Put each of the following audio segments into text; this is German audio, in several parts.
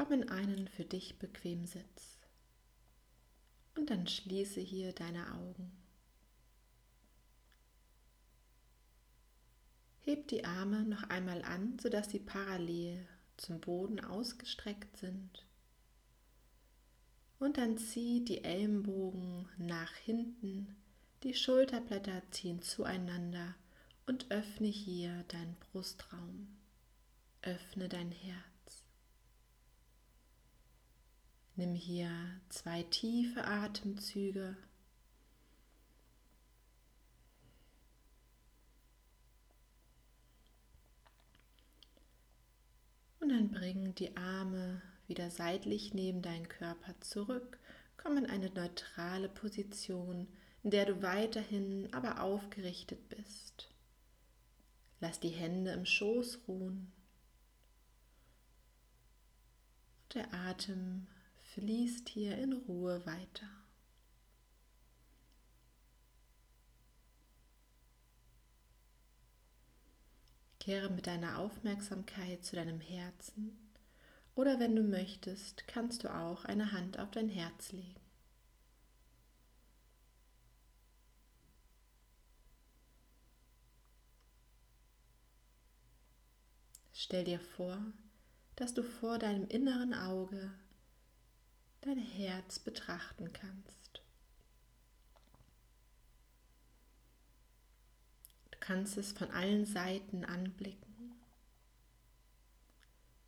Komm in einen für dich bequemen Sitz und dann schließe hier deine Augen. Heb die Arme noch einmal an, sodass sie parallel zum Boden ausgestreckt sind. Und dann zieh die Ellenbogen nach hinten, die Schulterblätter ziehen zueinander und öffne hier deinen Brustraum. Öffne dein Herz. Nimm hier zwei tiefe Atemzüge. Und dann bring die Arme wieder seitlich neben deinen Körper zurück. Komm in eine neutrale Position, in der du weiterhin aber aufgerichtet bist. Lass die Hände im Schoß ruhen. Der Atem fließt hier in Ruhe weiter. Kehre mit deiner Aufmerksamkeit zu deinem Herzen oder wenn du möchtest, kannst du auch eine Hand auf dein Herz legen. Stell dir vor, dass du vor deinem inneren Auge dein Herz betrachten kannst. Du kannst es von allen Seiten anblicken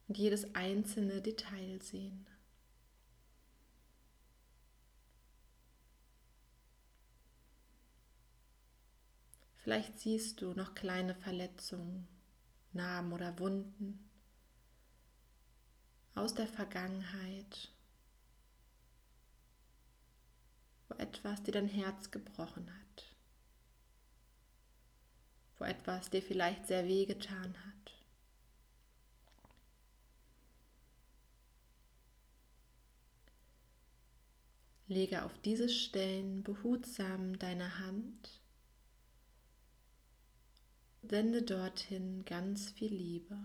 und jedes einzelne Detail sehen. Vielleicht siehst du noch kleine Verletzungen, Narben oder Wunden aus der Vergangenheit wo etwas dir dein Herz gebrochen hat, wo etwas dir vielleicht sehr weh getan hat. Lege auf diese Stellen behutsam deine Hand, sende dorthin ganz viel Liebe.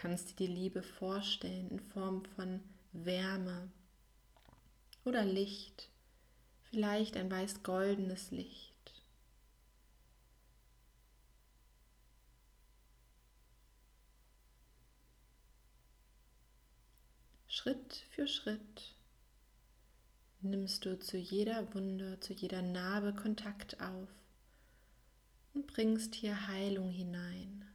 Kannst dir die Liebe vorstellen in Form von Wärme oder Licht, vielleicht ein weiß-goldenes Licht. Schritt für Schritt nimmst du zu jeder Wunde, zu jeder Narbe Kontakt auf und bringst hier Heilung hinein.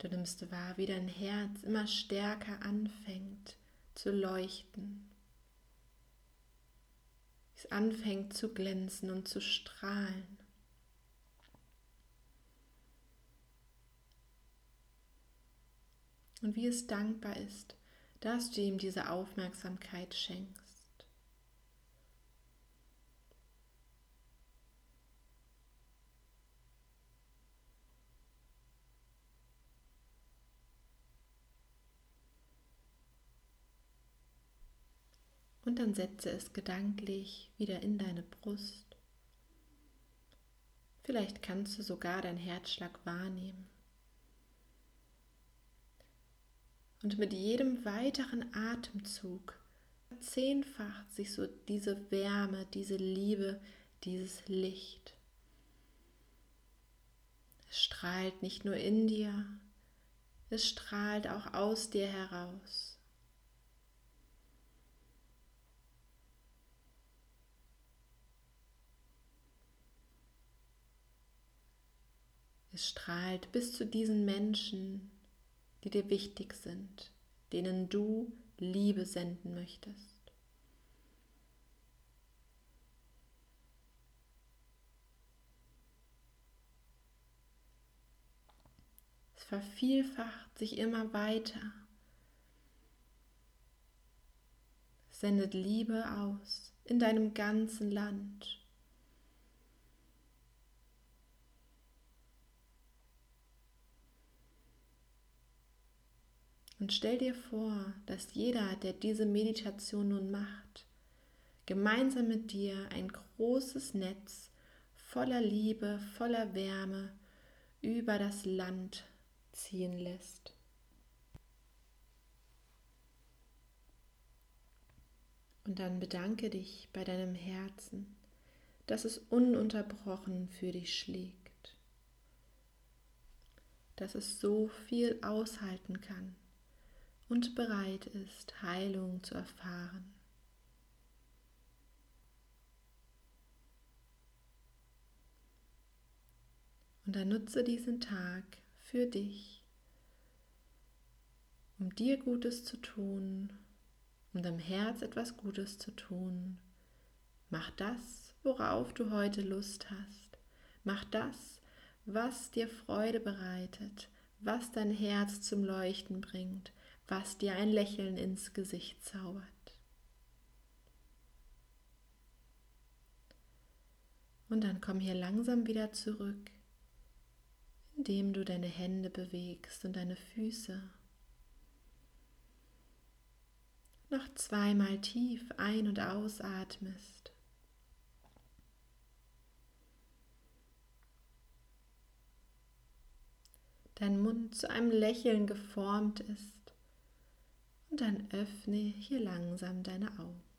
Du nimmst wahr, wie dein Herz immer stärker anfängt zu leuchten. Es anfängt zu glänzen und zu strahlen. Und wie es dankbar ist, dass du ihm diese Aufmerksamkeit schenkst. Und dann setze es gedanklich wieder in deine Brust. Vielleicht kannst du sogar deinen Herzschlag wahrnehmen. Und mit jedem weiteren Atemzug zehnfacht sich so diese Wärme, diese Liebe, dieses Licht. Es strahlt nicht nur in dir, es strahlt auch aus dir heraus. Strahlt bis zu diesen Menschen, die dir wichtig sind, denen du Liebe senden möchtest. Es vervielfacht sich immer weiter. Sendet Liebe aus in deinem ganzen Land. Und stell dir vor, dass jeder, der diese Meditation nun macht, gemeinsam mit dir ein großes Netz voller Liebe, voller Wärme über das Land ziehen lässt. Und dann bedanke dich bei deinem Herzen, dass es ununterbrochen für dich schlägt, dass es so viel aushalten kann und bereit ist, Heilung zu erfahren. Und dann nutze diesen Tag für dich, um dir Gutes zu tun, um deinem Herz etwas Gutes zu tun. Mach das, worauf du heute Lust hast. Mach das, was dir Freude bereitet, was dein Herz zum Leuchten bringt, was dir ein Lächeln ins Gesicht zaubert. Und dann komm hier langsam wieder zurück, indem du deine Hände bewegst und deine Füße. Noch zweimal tief ein- und ausatmest. Dein Mund zu einem Lächeln geformt ist und dann öffne hier langsam deine Augen.